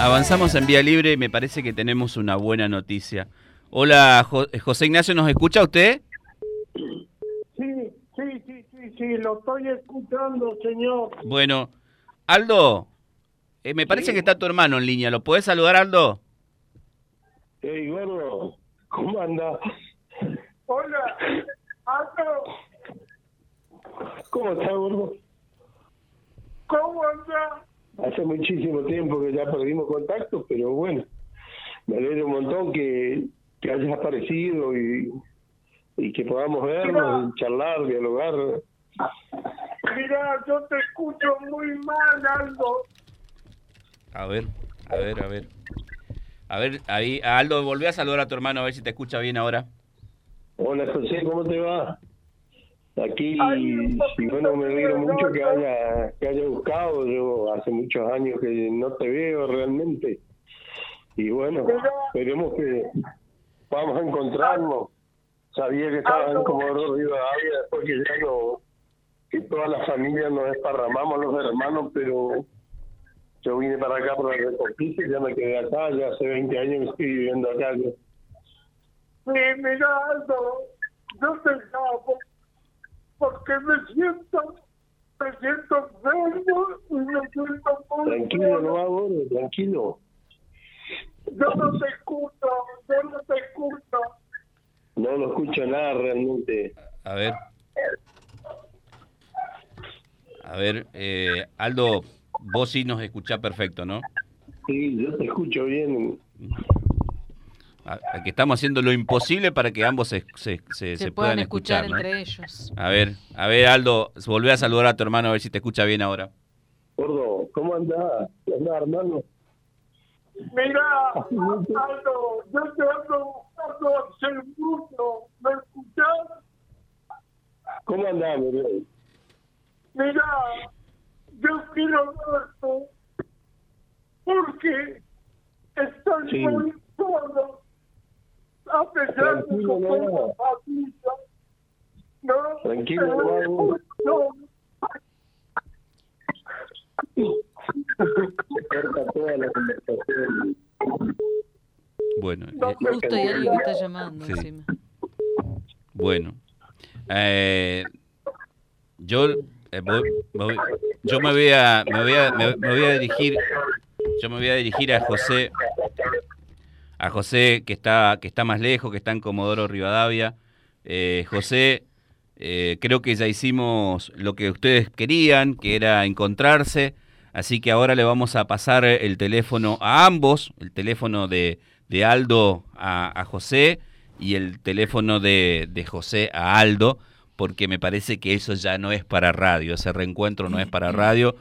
Avanzamos en vía libre y me parece que tenemos una buena noticia. Hola, eh, José Ignacio, ¿nos escucha usted? Sí, sí, sí, sí, sí, lo estoy escuchando, señor. Bueno, Aldo, eh, me parece que está tu hermano en línea. ¿Lo puedes saludar, Aldo? Hey, gordo, ¿cómo anda? Hola, Aldo. ¿Cómo está, gordo? ¿Cómo anda? Hace muchísimo tiempo que ya perdimos contacto, pero bueno, me alegra un montón que, que hayas aparecido y, y que podamos vernos, charlar, dialogar. Mira, yo te escucho muy mal, Aldo. A ver, a ver, a ver. A ver, ahí, Aldo, volví a saludar a tu hermano a ver si te escucha bien ahora. Hola José, ¿cómo te va? Aquí, y bueno, me alegro mucho que haya, que haya buscado. Yo hace muchos años que no te veo realmente. Y bueno, esperemos que vamos a encontrarnos. Sabía que estaban en Comodoro Rivadavia, después que ya no, que toda la familia nos desparramamos los hermanos, pero yo vine para acá por la Reconquista y ya me quedé acá, ya hace 20 años que estoy viviendo acá. Sí, mira, Aldo, yo llamo porque me siento, me siento enfermo y me siento muy Tranquilo, no va, tranquilo. Yo no te escucho, yo no te escucho. No, no escucho nada realmente. A ver. A ver, eh, Aldo, vos sí nos escuchás perfecto, ¿no? Sí, yo te escucho bien. Aquí estamos haciendo lo imposible para que ambos se, se, se, puedan, escuchar, entre ellos. A ver, a ver, Aldo, volvé a saludar a tu hermano a ver si te escucha bien ahora. Gordo, ¿cómo andás? ¿Andás, hermano? Mira, Aldo, yo te ando buscando hace mucho. ¿Me escuchás? ¿Cómo andás, Miguel? Mira, yo quiero verte porque estoy Sí. muy solo. A pesar de que Tranquilo, no. Tranquilo, no. estoy solo. Se corta toda la conversación. Bueno, No, eh, Justo hay alguien que está llamando Sí. encima. bueno. Eh, yo, eh, voy- voy- yo me voy a, me voy a, me, me voy a dirigir, yo me voy a dirigir a José, a José que está, que está más lejos, que está en Comodoro Rivadavia. Eh, José, eh, creo que ya hicimos lo que ustedes querían, que era encontrarse. Así que ahora le vamos a pasar el teléfono a ambos, el teléfono de, de Aldo a, a José y el teléfono de, de José a Aldo, porque me parece que eso ya no es para radio, ese reencuentro no es para radio.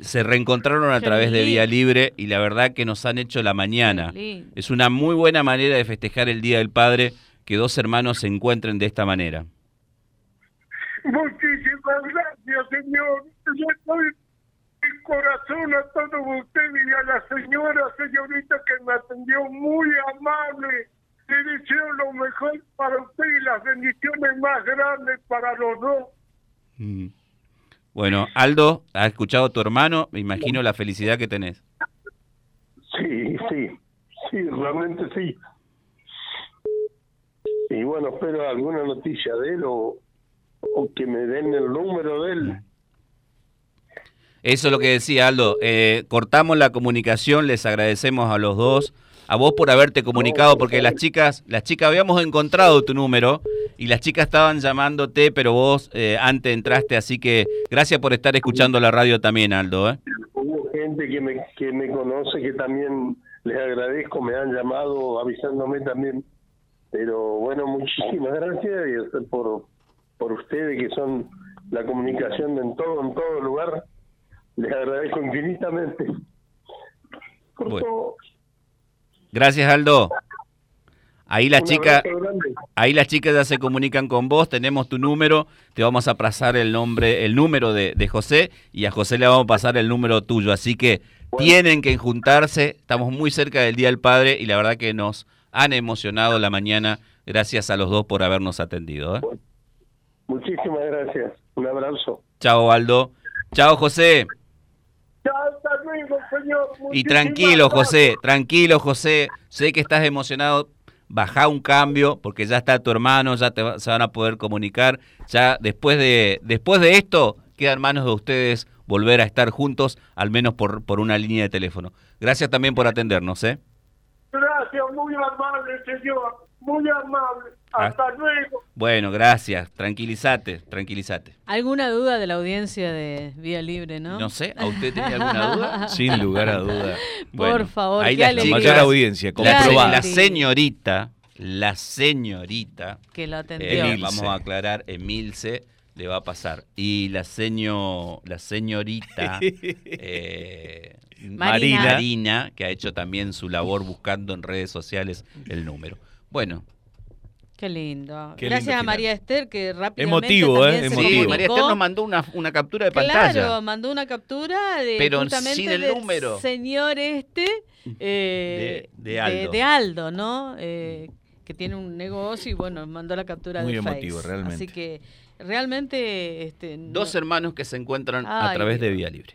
Se reencontraron a Qué través de Vía lindo. Libre y la verdad que nos han hecho la mañana. Es una muy buena manera de festejar el Día del Padre que dos hermanos se encuentren de esta manera. Muchísimas gracias, señor. Yo estoy de corazón a todos ustedes y a la señora, señorita que me atendió muy amable. Le deseo lo mejor para usted y las bendiciones más grandes para los dos. Mm. Bueno, Aldo, ¿has escuchado a tu hermano? Me imagino la felicidad que tenés. Sí, sí, sí, realmente sí. Y bueno, espero alguna noticia de él o, o que me den el número de él. Eso es lo que decía Aldo. Eh, cortamos la comunicación, les agradecemos a los dos. A vos por haberte comunicado, porque las chicas, las chicas habíamos encontrado tu número y las chicas estaban llamándote, pero vos eh, antes entraste, así que gracias por estar escuchando la radio también, Aldo. ¿eh? Hubo gente que me, que me conoce que también les agradezco, me han llamado avisándome también. Pero bueno, muchísimas gracias y por, por ustedes que son la comunicación en todo, en todo lugar. Les agradezco infinitamente. Por Bueno. Gracias, Aldo. Ahí las chicas, ahí las chicas ya se comunican con vos, tenemos tu número, te vamos a pasar el nombre, el número de, de José y a José le vamos a pasar el número tuyo, así que tienen que juntarse, estamos muy cerca del Día del Padre y la verdad que nos han emocionado la mañana, gracias a los dos por habernos atendido. ¿eh? Muchísimas gracias. Un abrazo. Chao Aldo, chao José. Ya hasta luego, señor. Y tranquilo. José, tranquilo, José. Sé que estás emocionado. Baja un cambio porque ya está tu hermano, ya te se van a poder comunicar. Ya después de, después de esto, quedan manos de ustedes volver a estar juntos, al menos por, por una línea de teléfono. Gracias también por atendernos, ¿eh? Gracias, muy amable, señor. Muy amable. Ah. Hasta luego. Bueno, gracias. Tranquilízate, tranquilízate. ¿Alguna duda de la audiencia de Vía Libre, no? No sé, ¿a usted tiene alguna duda? Sin lugar a duda. Por favor, ahí qué La mayor audiencia, la, comprobada. la señorita, la señorita, Que lo eh, atendió. Emilce. vamos a aclarar, Emilce le va a pasar. Y la seño, la señorita eh, Marina. Marina, que ha hecho también su labor buscando en redes sociales el número. Bueno, Qué lindo. Qué Gracias lindo a. María Esther que rápidamente Emotivo, también ¿eh? se Emotivo. sí. María Esther nos mandó una, una captura de Claro, pantalla. mandó una captura de Pero justamente sin el del número. señor este eh, De- de Aldo. de Aldo, ¿no? Eh, que tiene un negocio y bueno, mandó la captura Muy de emotivo, Face. realmente. Así que realmente este, no- Dos hermanos que se encuentran a través de. Vía Libre.